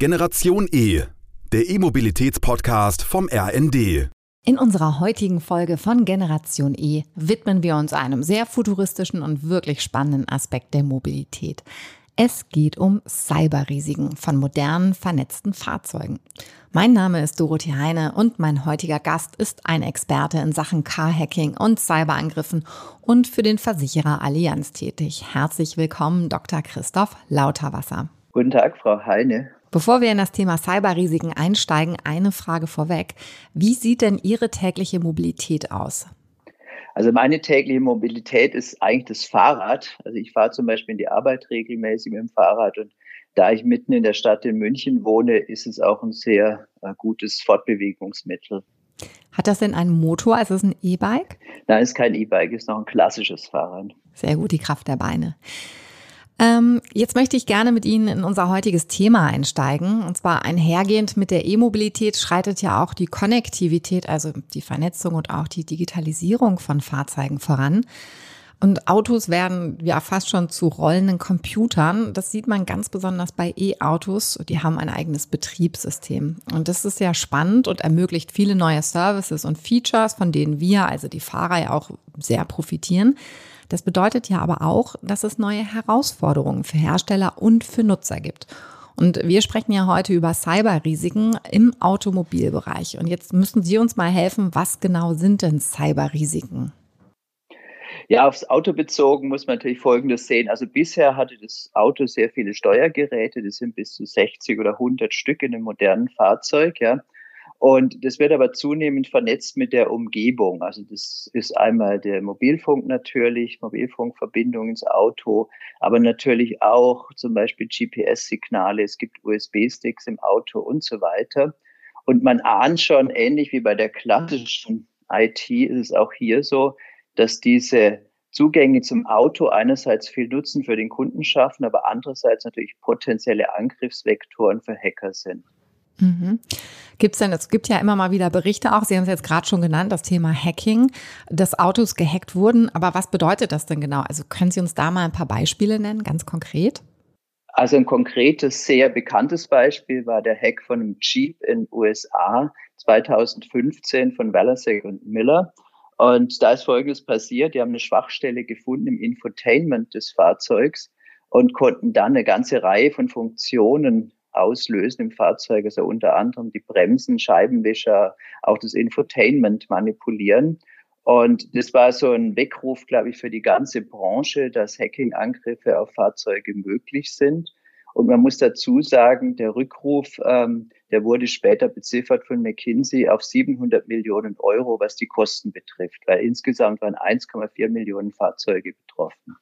Generation E, der E-Mobilitäts-Podcast vom RND. In unserer heutigen Folge von Generation E widmen wir uns einem sehr futuristischen und wirklich spannenden Aspekt der Mobilität. Es geht um Cyberrisiken von modernen, vernetzten Fahrzeugen. Mein Name ist Dorothee Heine und mein heutiger Gast ist ein Experte in Sachen Car-Hacking und Cyberangriffen und für den Versicherer Allianz tätig. Herzlich willkommen, Dr. Christoph Lauterwasser. Guten Tag, Frau Heine. Bevor wir in das Thema Cyberrisiken einsteigen, eine Frage vorweg. Wie sieht denn Ihre tägliche Mobilität aus? Also meine tägliche Mobilität ist eigentlich das Fahrrad. Also ich fahre zum Beispiel in die Arbeit regelmäßig mit dem Fahrrad und da ich mitten in der Stadt in München wohne, ist es auch ein sehr äh, gutes Fortbewegungsmittel. Hat das denn einen Motor? Ist es ein E-Bike? Nein, es ist kein E-Bike, es ist noch ein klassisches Fahrrad. Sehr gut, die Kraft der Beine. Ähm, jetzt möchte ich gerne mit Ihnen in unser heutiges Thema einsteigen. Und zwar einhergehend mit der E-Mobilität schreitet ja auch die Konnektivität, also die Vernetzung und auch die Digitalisierung von Fahrzeugen voran. Und Autos werden ja fast schon zu rollenden Computern. Das sieht man ganz besonders bei E-Autos. Die haben ein eigenes Betriebssystem. Und das ist sehr spannend und ermöglicht viele neue Services und Features, von denen wir, also die Fahrer, ja auch sehr profitieren. Das bedeutet ja aber auch, dass es neue Herausforderungen für Hersteller und für Nutzer gibt. Und wir sprechen ja heute über Cyberrisiken im Automobilbereich. Und jetzt müssen Sie uns mal helfen, was genau sind denn Cyberrisiken? Ja, aufs Auto bezogen muss man natürlich Folgendes sehen. Also bisher hatte das Auto sehr viele Steuergeräte, das sind bis zu 60 oder 100 Stück in einem modernen Fahrzeug, ja. Und das wird aber zunehmend vernetzt mit der Umgebung. Also das ist einmal der Mobilfunk natürlich, Mobilfunkverbindung ins Auto, aber natürlich auch zum Beispiel GPS-Signale, es gibt USB-Sticks im Auto und so weiter. Und man ahnt schon, ähnlich wie bei der klassischen IT, ist es auch hier so, dass diese Zugänge zum Auto einerseits viel Nutzen für den Kunden schaffen, aber andererseits natürlich potenzielle Angriffsvektoren für Hacker sind. Mhm. Gibt es denn, es gibt ja immer mal wieder Berichte auch, Sie haben es jetzt gerade schon genannt, das Thema Hacking, dass Autos gehackt wurden. Aber was bedeutet das denn genau? Also können Sie uns da mal ein paar Beispiele nennen, ganz konkret? Also ein konkretes, sehr bekanntes Beispiel war der Hack von einem Jeep in USA 2015 von Walasek und Miller. Und da ist Folgendes passiert. Die haben eine Schwachstelle gefunden im Infotainment des Fahrzeugs und konnten dann eine ganze Reihe von Funktionen auslösen im Fahrzeug, also unter anderem die Bremsen, Scheibenwischer, auch das Infotainment manipulieren. Und das war so ein Weckruf, glaube ich, für die ganze Branche, dass Hacking-Angriffe auf Fahrzeuge möglich sind. Und man muss dazu sagen, der Rückruf, ähm, der wurde später beziffert von McKinsey auf 700 Millionen Euro, was die Kosten betrifft, weil insgesamt waren 1,4 Millionen Fahrzeuge betroffen.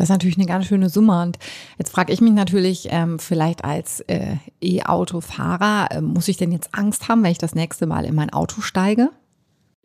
Das ist natürlich eine ganz schöne Summe. Und jetzt frage ich mich natürlich, ähm, vielleicht als äh, E-Auto-Fahrer, äh, muss ich denn jetzt Angst haben, wenn ich das nächste Mal in mein Auto steige?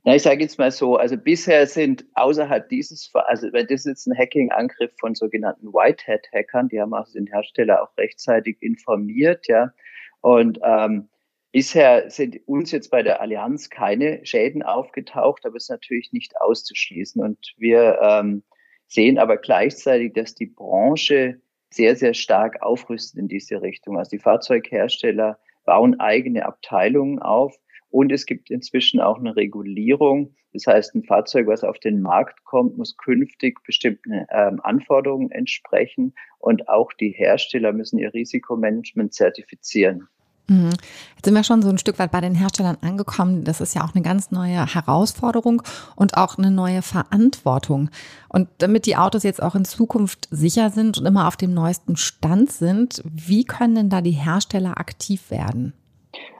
Na, ich sage jetzt mal so, also bisher sind außerhalb dieses, also wenn das jetzt ein Hacking-Angriff von sogenannten Whitehead-Hackern, die haben auch den Hersteller auch rechtzeitig informiert, ja. Und ähm, bisher sind uns jetzt bei der Allianz keine Schäden aufgetaucht, aber es ist natürlich nicht auszuschließen. Und wir ähm, sehen aber gleichzeitig, dass die Branche sehr, sehr stark aufrüstet in diese Richtung. Also die Fahrzeughersteller bauen eigene Abteilungen auf und es gibt inzwischen auch eine Regulierung. Das heißt, ein Fahrzeug, was auf den Markt kommt, muss künftig bestimmten ähm, Anforderungen entsprechen und auch die Hersteller müssen ihr Risikomanagement zertifizieren. Mhm. Jetzt sind wir schon so ein Stück weit bei den Herstellern angekommen. Das ist ja auch eine ganz neue Herausforderung und auch eine neue Verantwortung. Und damit die Autos jetzt auch in Zukunft sicher sind und immer auf dem neuesten Stand sind, wie können denn da die Hersteller aktiv werden?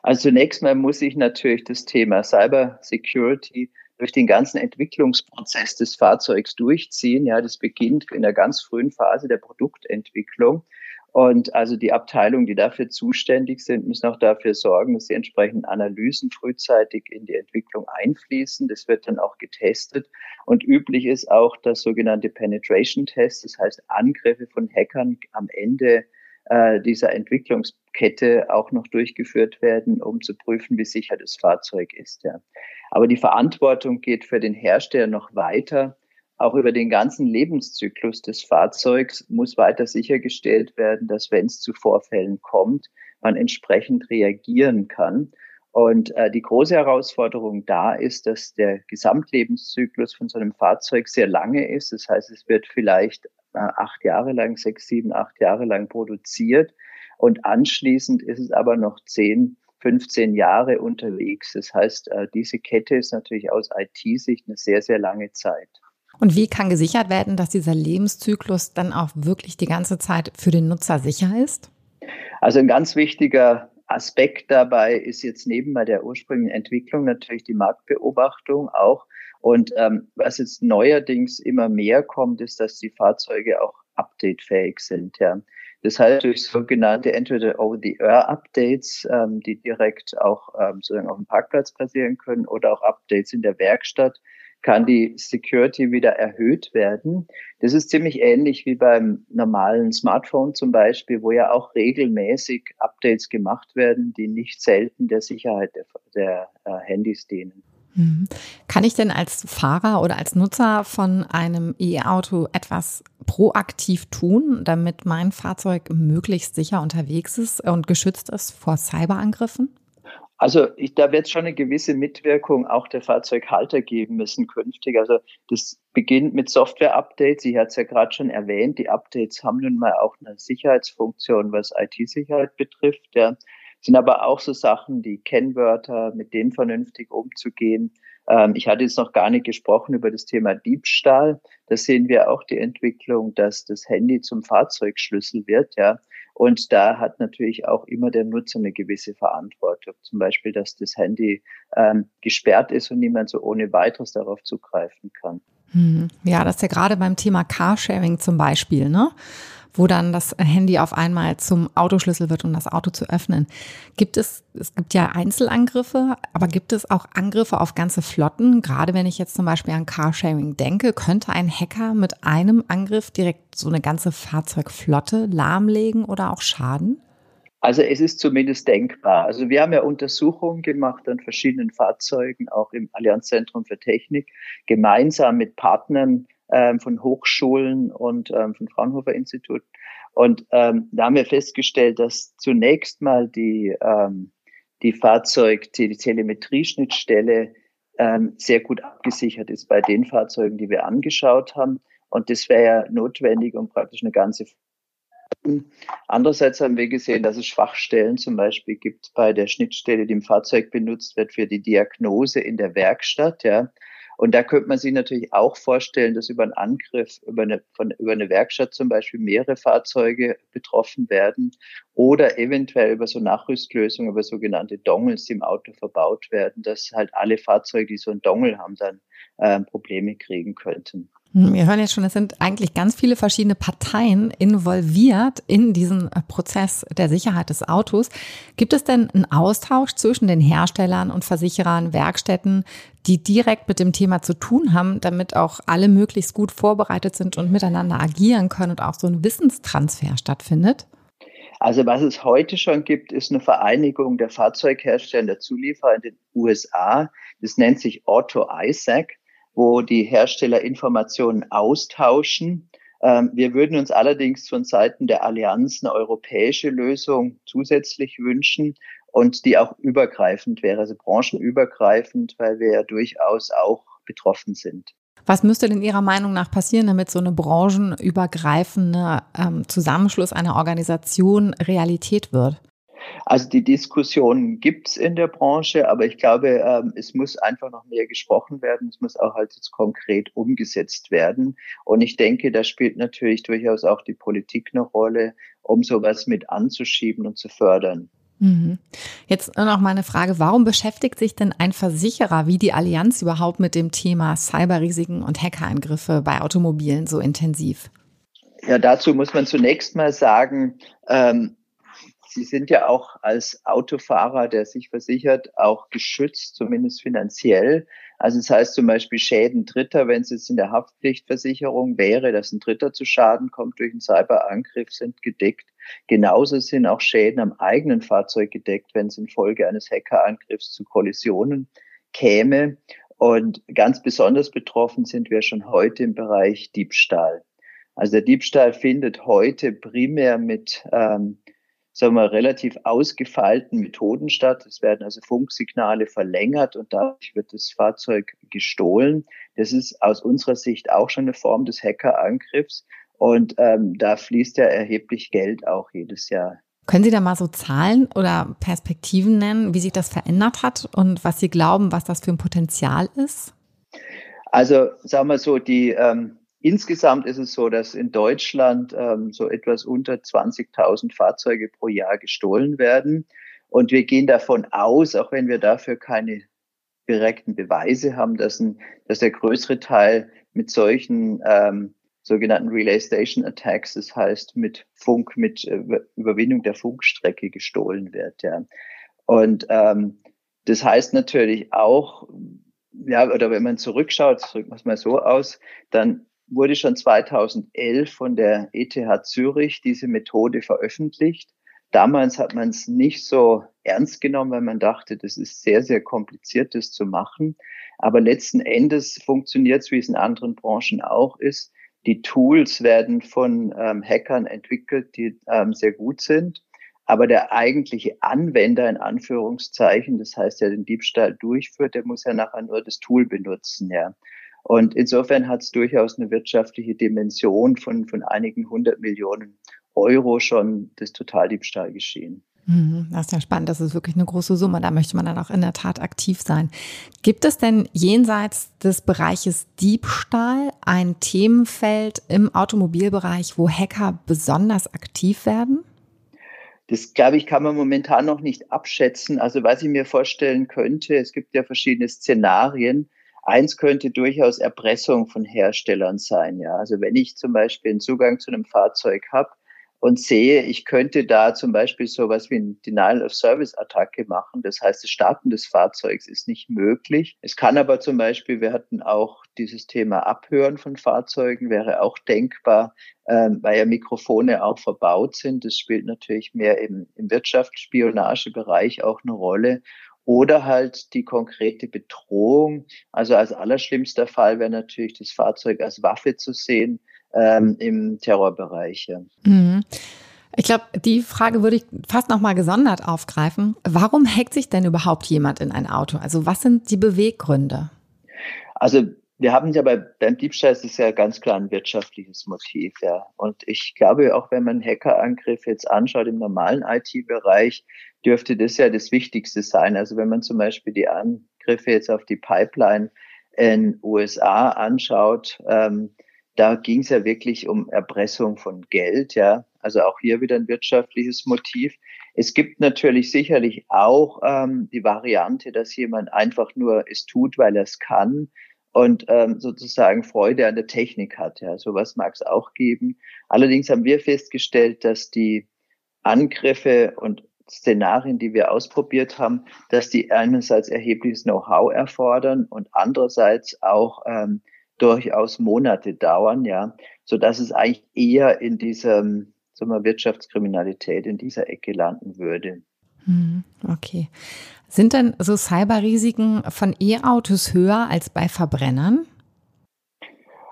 Also zunächst mal muss ich natürlich das Thema Cyber Security durch den ganzen Entwicklungsprozess des Fahrzeugs durchziehen. Ja, das beginnt in der ganz frühen Phase der Produktentwicklung. Und also die Abteilungen, die dafür zuständig sind, müssen auch dafür sorgen, dass die entsprechenden Analysen frühzeitig in die Entwicklung einfließen. Das wird dann auch getestet. Und üblich ist auch das sogenannte Penetration Test, das heißt Angriffe von Hackern am Ende äh, dieser Entwicklungskette auch noch durchgeführt werden, um zu prüfen, wie sicher das Fahrzeug ist. Ja. Aber die Verantwortung geht für den Hersteller noch weiter auch über den ganzen Lebenszyklus des Fahrzeugs muss weiter sichergestellt werden, dass wenn es zu Vorfällen kommt, man entsprechend reagieren kann. Und äh, die große Herausforderung da ist, dass der Gesamtlebenszyklus von so einem Fahrzeug sehr lange ist. Das heißt, es wird vielleicht äh, acht Jahre lang, sechs, sieben, acht Jahre lang produziert. Und anschließend ist es aber noch zehn, 15 Jahre unterwegs. Das heißt, äh, diese Kette ist natürlich aus IT-Sicht eine sehr, sehr lange Zeit. Und wie kann gesichert werden, dass dieser Lebenszyklus dann auch wirklich die ganze Zeit für den Nutzer sicher ist? Also ein ganz wichtiger Aspekt dabei ist jetzt neben der ursprünglichen Entwicklung natürlich die Marktbeobachtung auch. Und ähm, was jetzt neuerdings immer mehr kommt, ist, dass die Fahrzeuge auch updatefähig sind. Ja. Das heißt durch sogenannte entweder Over-the-Air-Updates, ähm, die direkt auch ähm, sozusagen auf dem Parkplatz passieren können oder auch Updates in der Werkstatt, kann die Security wieder erhöht werden. Das ist ziemlich ähnlich wie beim normalen Smartphone zum Beispiel, wo ja auch regelmäßig Updates gemacht werden, die nicht selten der Sicherheit der, der äh, Handys dienen. Mhm. Kann ich denn als Fahrer oder als Nutzer von einem E-Auto etwas proaktiv tun, damit mein Fahrzeug möglichst sicher unterwegs ist und geschützt ist vor Cyberangriffen? Also ich, da wird es schon eine gewisse Mitwirkung auch der Fahrzeughalter geben müssen künftig. Also das beginnt mit Software-Updates. Ich hatte es ja gerade schon erwähnt. Die Updates haben nun mal auch eine Sicherheitsfunktion, was IT-Sicherheit betrifft. Ja. Sind aber auch so Sachen, die Kennwörter, mit denen vernünftig umzugehen. Ähm, ich hatte jetzt noch gar nicht gesprochen über das Thema Diebstahl. Da sehen wir auch die Entwicklung, dass das Handy zum Fahrzeugschlüssel wird. Ja. Und da hat natürlich auch immer der Nutzer eine gewisse Verantwortung. Zum Beispiel, dass das Handy ähm, gesperrt ist und niemand so ohne weiteres darauf zugreifen kann. Hm. Ja, das ist ja gerade beim Thema Carsharing zum Beispiel, ne? Wo dann das Handy auf einmal zum Autoschlüssel wird, um das Auto zu öffnen. Gibt es, es gibt ja Einzelangriffe, aber gibt es auch Angriffe auf ganze Flotten? Gerade wenn ich jetzt zum Beispiel an Carsharing denke, könnte ein Hacker mit einem Angriff direkt so eine ganze Fahrzeugflotte lahmlegen oder auch schaden? Also es ist zumindest denkbar. Also wir haben ja Untersuchungen gemacht an verschiedenen Fahrzeugen, auch im Allianzzentrum für Technik, gemeinsam mit Partnern ähm, von Hochschulen und ähm, von Fraunhofer Institut. Und ähm, da haben wir festgestellt, dass zunächst mal die, ähm, die Fahrzeug, die, die Telemetrieschnittstelle ähm, sehr gut abgesichert ist bei den Fahrzeugen, die wir angeschaut haben. Und das wäre ja notwendig, um praktisch eine ganze Andererseits haben wir gesehen, dass es Schwachstellen zum Beispiel gibt bei der Schnittstelle, die im Fahrzeug benutzt wird für die Diagnose in der Werkstatt. Ja. Und da könnte man sich natürlich auch vorstellen, dass über einen Angriff, über eine, von, über eine Werkstatt zum Beispiel mehrere Fahrzeuge betroffen werden oder eventuell über so Nachrüstlösungen, über sogenannte Dongles, die im Auto verbaut werden, dass halt alle Fahrzeuge, die so einen Dongle haben, dann äh, Probleme kriegen könnten. Wir hören jetzt schon, es sind eigentlich ganz viele verschiedene Parteien involviert in diesen äh, Prozess der Sicherheit des Autos. Gibt es denn einen Austausch zwischen den Herstellern und Versicherern, Werkstätten, die direkt mit dem Thema zu tun haben, damit auch alle möglichst gut vorbereitet sind und miteinander agieren können und auch so ein Wissenstransfer stattfindet? Also was es heute schon gibt, ist eine Vereinigung der Fahrzeughersteller der Zulieferer in den USA. Das nennt sich Auto ISAC wo die Hersteller Informationen austauschen. Ähm, wir würden uns allerdings von Seiten der Allianz eine europäische Lösung zusätzlich wünschen und die auch übergreifend wäre, also branchenübergreifend, weil wir ja durchaus auch betroffen sind. Was müsste denn Ihrer Meinung nach passieren, damit so eine branchenübergreifende ähm, Zusammenschluss einer Organisation Realität wird? Also die Diskussion gibt's in der Branche, aber ich glaube, ähm, es muss einfach noch mehr gesprochen werden. Es muss auch halt jetzt konkret umgesetzt werden. Und ich denke, da spielt natürlich durchaus auch die Politik eine Rolle, um sowas mit anzuschieben und zu fördern. Mhm. Jetzt noch mal eine Frage. Warum beschäftigt sich denn ein Versicherer wie die Allianz überhaupt mit dem Thema Cyberrisiken und Hackerangriffe bei Automobilen so intensiv? Ja, dazu muss man zunächst mal sagen, ähm, Sie sind ja auch als Autofahrer, der sich versichert, auch geschützt, zumindest finanziell. Also das heißt zum Beispiel Schäden Dritter, wenn es jetzt in der Haftpflichtversicherung wäre, dass ein Dritter zu Schaden kommt durch einen Cyberangriff, sind gedeckt. Genauso sind auch Schäden am eigenen Fahrzeug gedeckt, wenn es infolge eines Hackerangriffs zu Kollisionen käme. Und ganz besonders betroffen sind wir schon heute im Bereich Diebstahl. Also der Diebstahl findet heute primär mit ähm, sagen wir, relativ ausgefeilten Methoden statt. Es werden also Funksignale verlängert und dadurch wird das Fahrzeug gestohlen. Das ist aus unserer Sicht auch schon eine Form des Hackerangriffs. Und ähm, da fließt ja erheblich Geld auch jedes Jahr. Können Sie da mal so Zahlen oder Perspektiven nennen, wie sich das verändert hat und was Sie glauben, was das für ein Potenzial ist? Also sagen wir so, die ähm, Insgesamt ist es so, dass in Deutschland ähm, so etwas unter 20.000 Fahrzeuge pro Jahr gestohlen werden. Und wir gehen davon aus, auch wenn wir dafür keine direkten Beweise haben, dass, ein, dass der größere Teil mit solchen ähm, sogenannten Relay Station Attacks, das heißt mit Funk, mit äh, Überwindung der Funkstrecke gestohlen wird. Ja. Und ähm, das heißt natürlich auch, ja, oder wenn man zurückschaut, drücken wir es mal so aus, dann wurde schon 2011 von der ETH Zürich diese Methode veröffentlicht. Damals hat man es nicht so ernst genommen, weil man dachte, das ist sehr, sehr kompliziert, das zu machen. Aber letzten Endes funktioniert es, wie es in anderen Branchen auch ist. Die Tools werden von ähm, Hackern entwickelt, die ähm, sehr gut sind. Aber der eigentliche Anwender in Anführungszeichen, das heißt, der den Diebstahl durchführt, der muss ja nachher nur das Tool benutzen, ja. Und insofern hat es durchaus eine wirtschaftliche Dimension von, von einigen hundert Millionen Euro schon das Totaldiebstahl geschehen. Mhm, das ist ja spannend. Das ist wirklich eine große Summe. Da möchte man dann auch in der Tat aktiv sein. Gibt es denn jenseits des Bereiches Diebstahl ein Themenfeld im Automobilbereich, wo Hacker besonders aktiv werden? Das, glaube ich, kann man momentan noch nicht abschätzen. Also was ich mir vorstellen könnte, es gibt ja verschiedene Szenarien. Eins könnte durchaus Erpressung von Herstellern sein. Ja, also wenn ich zum Beispiel einen Zugang zu einem Fahrzeug habe und sehe, ich könnte da zum Beispiel sowas wie ein Denial of Service Attacke machen. Das heißt, das Starten des Fahrzeugs ist nicht möglich. Es kann aber zum Beispiel, wir hatten auch dieses Thema Abhören von Fahrzeugen, wäre auch denkbar, ähm, weil ja Mikrofone auch verbaut sind. Das spielt natürlich mehr im, im Wirtschaftsspionagebereich auch eine Rolle oder halt die konkrete Bedrohung. Also als allerschlimmster Fall wäre natürlich das Fahrzeug als Waffe zu sehen ähm, im Terrorbereich. Ja. Mhm. Ich glaube, die Frage würde ich fast noch mal gesondert aufgreifen. Warum hackt sich denn überhaupt jemand in ein Auto? Also was sind die Beweggründe? Also wir haben ja bei, beim Diebstahl ist es ja ganz klar ein wirtschaftliches Motiv, ja. Und ich glaube, auch wenn man Hackerangriff jetzt anschaut im normalen IT-Bereich, dürfte das ja das Wichtigste sein. Also wenn man zum Beispiel die Angriffe jetzt auf die Pipeline in USA anschaut, ähm, da ging es ja wirklich um Erpressung von Geld, ja. Also auch hier wieder ein wirtschaftliches Motiv. Es gibt natürlich sicherlich auch ähm, die Variante, dass jemand einfach nur es tut, weil er es kann und ähm, sozusagen Freude an der Technik hat. Ja, sowas mag es auch geben. Allerdings haben wir festgestellt, dass die Angriffe und Szenarien, die wir ausprobiert haben, dass die einerseits erhebliches Know-how erfordern und andererseits auch ähm, durchaus Monate dauern, ja, so dass es eigentlich eher in diesem, sagen wir, Wirtschaftskriminalität in dieser Ecke landen würde. Hm, okay. Sind denn so Cyberrisiken von E-Autos höher als bei Verbrennern?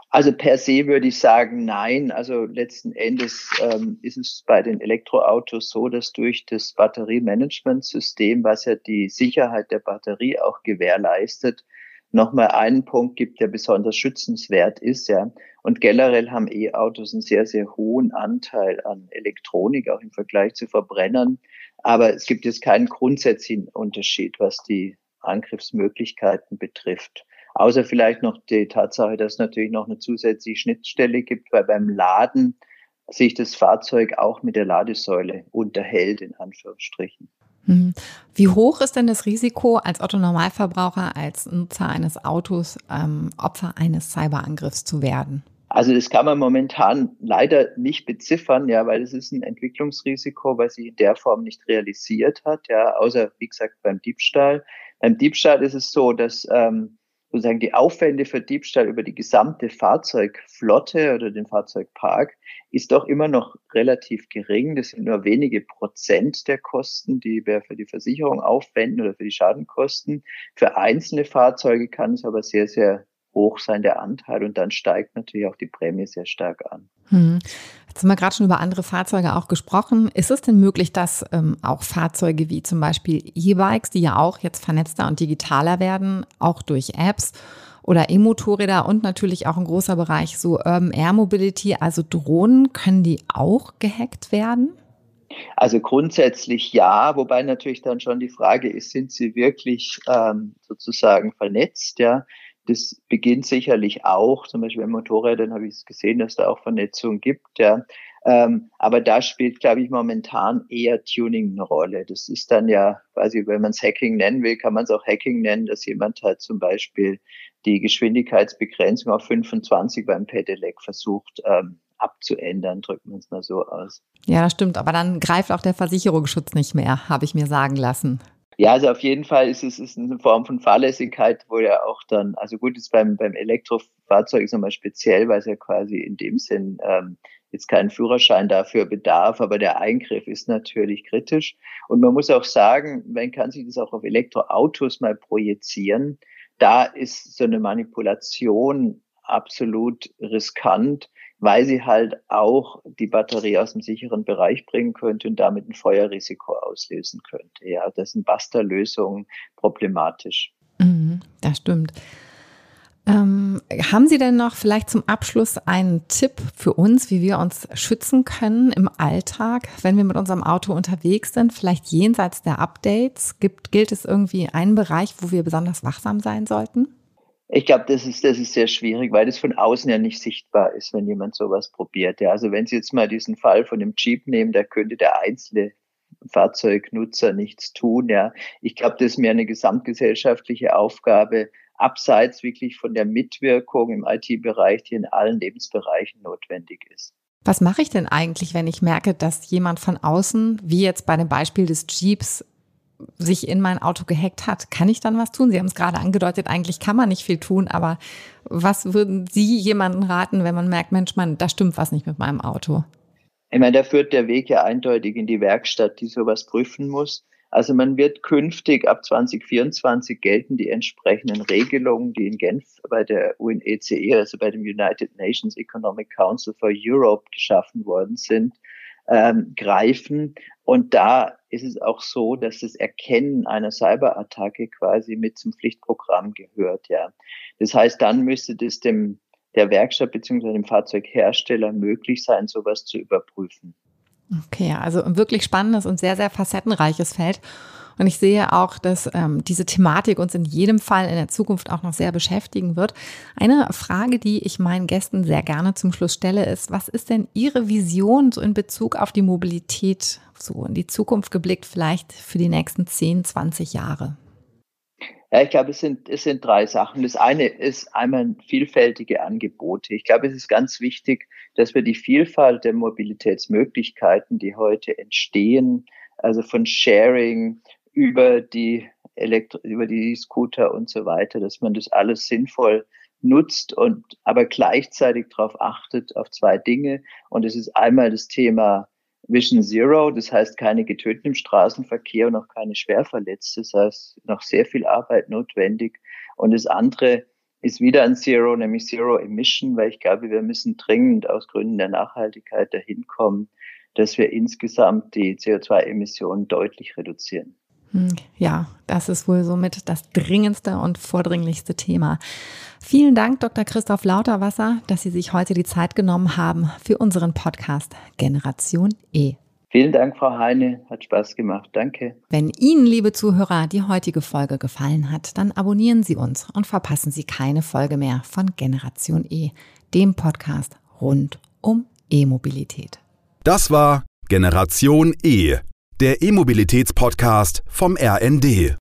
Also per se würde ich sagen, nein. Also letzten Endes ähm, ist es bei den Elektroautos so, dass durch das Batteriemanagementsystem, was ja die Sicherheit der Batterie auch gewährleistet, nochmal einen Punkt gibt, der besonders schützenswert ist, ja. Und generell haben E-Autos einen sehr, sehr hohen Anteil an Elektronik, auch im Vergleich zu Verbrennern. Aber es gibt jetzt keinen grundsätzlichen Unterschied, was die Angriffsmöglichkeiten betrifft. Außer vielleicht noch die Tatsache, dass es natürlich noch eine zusätzliche Schnittstelle gibt, weil beim Laden sich das Fahrzeug auch mit der Ladesäule unterhält, in Anführungsstrichen. Mhm. Wie hoch ist denn das Risiko als Otto-Normalverbraucher, als Nutzer eines Autos, ähm, Opfer eines Cyberangriffs zu werden? Also das kann man momentan leider nicht beziffern, ja, weil es ist ein Entwicklungsrisiko, weil sich in der Form nicht realisiert hat, ja, außer wie gesagt beim Diebstahl. Beim Diebstahl ist es so, dass ähm, sozusagen die Aufwände für Diebstahl über die gesamte Fahrzeugflotte oder den Fahrzeugpark ist doch immer noch relativ gering. Das sind nur wenige Prozent der Kosten, die wir für die Versicherung aufwenden oder für die Schadenkosten. Für einzelne Fahrzeuge kann es aber sehr, sehr hoch sein, der Anteil, und dann steigt natürlich auch die Prämie sehr stark an. Hm. Jetzt haben wir gerade schon über andere Fahrzeuge auch gesprochen. Ist es denn möglich, dass ähm, auch Fahrzeuge wie zum Beispiel E-Bikes, die ja auch jetzt vernetzter und digitaler werden, auch durch Apps oder E-Motorräder und natürlich auch ein großer Bereich so Urban Air Mobility, also Drohnen, können die auch gehackt werden? Also grundsätzlich ja, wobei natürlich dann schon die Frage ist, sind sie wirklich ähm, sozusagen vernetzt? Ja, das beginnt sicherlich auch, zum Beispiel bei Motorrädern habe ich es gesehen, dass da auch Vernetzung gibt, ja. Ähm, aber da spielt, glaube ich, momentan eher Tuning eine Rolle. Das ist dann ja quasi, wenn man es Hacking nennen will, kann man es auch Hacking nennen, dass jemand halt zum Beispiel die Geschwindigkeitsbegrenzung auf 25 beim Pedelec versucht ähm, abzuändern, drücken wir es mal so aus. Ja, das stimmt, aber dann greift auch der Versicherungsschutz nicht mehr, habe ich mir sagen lassen. Ja, also auf jeden Fall ist es ist eine Form von Fahrlässigkeit, wo ja auch dann, also gut, ist beim, beim Elektrofahrzeug ist nochmal speziell, weil es ja quasi in dem Sinn ähm, jetzt keinen Führerschein dafür bedarf, aber der Eingriff ist natürlich kritisch. Und man muss auch sagen, man kann sich das auch auf Elektroautos mal projizieren. Da ist so eine Manipulation absolut riskant, weil sie halt auch die Batterie aus dem sicheren Bereich bringen könnte und damit ein Feuerrisiko auslösen könnte. Ja, das sind Buster-Lösungen problematisch. Mhm, das stimmt. Ähm, haben Sie denn noch vielleicht zum Abschluss einen Tipp für uns, wie wir uns schützen können im Alltag, wenn wir mit unserem Auto unterwegs sind? Vielleicht jenseits der Updates? Gibt, gilt es irgendwie einen Bereich, wo wir besonders wachsam sein sollten? Ich glaube, das ist, das ist sehr schwierig, weil das von außen ja nicht sichtbar ist, wenn jemand sowas probiert. Ja, also wenn Sie jetzt mal diesen Fall von dem Jeep nehmen, da könnte der einzelne Fahrzeugnutzer nichts tun. Ja, ich glaube, das ist mehr eine gesamtgesellschaftliche Aufgabe, abseits wirklich von der Mitwirkung im IT-Bereich, die in allen Lebensbereichen notwendig ist. Was mache ich denn eigentlich, wenn ich merke, dass jemand von außen, wie jetzt bei dem Beispiel des Jeeps, sich in mein Auto gehackt hat, kann ich dann was tun? Sie haben es gerade angedeutet, eigentlich kann man nicht viel tun, aber was würden Sie jemandem raten, wenn man merkt, Mensch, man, da stimmt was nicht mit meinem Auto? Ich meine, da führt der Weg ja eindeutig in die Werkstatt, die sowas prüfen muss. Also man wird künftig ab 2024 gelten die entsprechenden Regelungen, die in Genf bei der UNECE, also bei dem United Nations Economic Council for Europe geschaffen worden sind ähm, greifen. Und da ist es auch so, dass das Erkennen einer Cyberattacke quasi mit zum Pflichtprogramm gehört, ja. Das heißt, dann müsste das dem der Werkstatt bzw. dem Fahrzeughersteller möglich sein, sowas zu überprüfen. Okay, also ein wirklich spannendes und sehr, sehr facettenreiches Feld. Und ich sehe auch, dass ähm, diese Thematik uns in jedem Fall in der Zukunft auch noch sehr beschäftigen wird. Eine Frage, die ich meinen Gästen sehr gerne zum Schluss stelle, ist, was ist denn Ihre Vision so in Bezug auf die Mobilität, so in die Zukunft geblickt, vielleicht für die nächsten 10, 20 Jahre? Ja, ich glaube, es sind, es sind drei Sachen. Das eine ist einmal vielfältige Angebote. Ich glaube, es ist ganz wichtig, dass wir die Vielfalt der Mobilitätsmöglichkeiten, die heute entstehen, also von Sharing über die Elektro über die Scooter und so weiter, dass man das alles sinnvoll nutzt und aber gleichzeitig darauf achtet auf zwei Dinge. Und es ist einmal das Thema Vision Zero, das heißt keine Getöteten im Straßenverkehr und auch keine Schwerverletzte. Das heißt, noch sehr viel Arbeit notwendig. Und das andere ist wieder ein Zero, nämlich Zero Emission, weil ich glaube, wir müssen dringend aus Gründen der Nachhaltigkeit dahin kommen, dass wir insgesamt die CO2-Emissionen deutlich reduzieren. Ja, das ist wohl somit das dringendste und vordringlichste Thema. Vielen Dank, Dr. Christoph Lauterwasser, dass Sie sich heute die Zeit genommen haben für unseren Podcast Generation E. Vielen Dank, Frau Heine. Hat Spaß gemacht. Danke. Wenn Ihnen, liebe Zuhörer, die heutige Folge gefallen hat, dann abonnieren Sie uns und verpassen Sie keine Folge mehr von Generation E, dem Podcast rund um E-Mobilität. Das war Generation E der E-Mobilitäts-Podcast vom RND.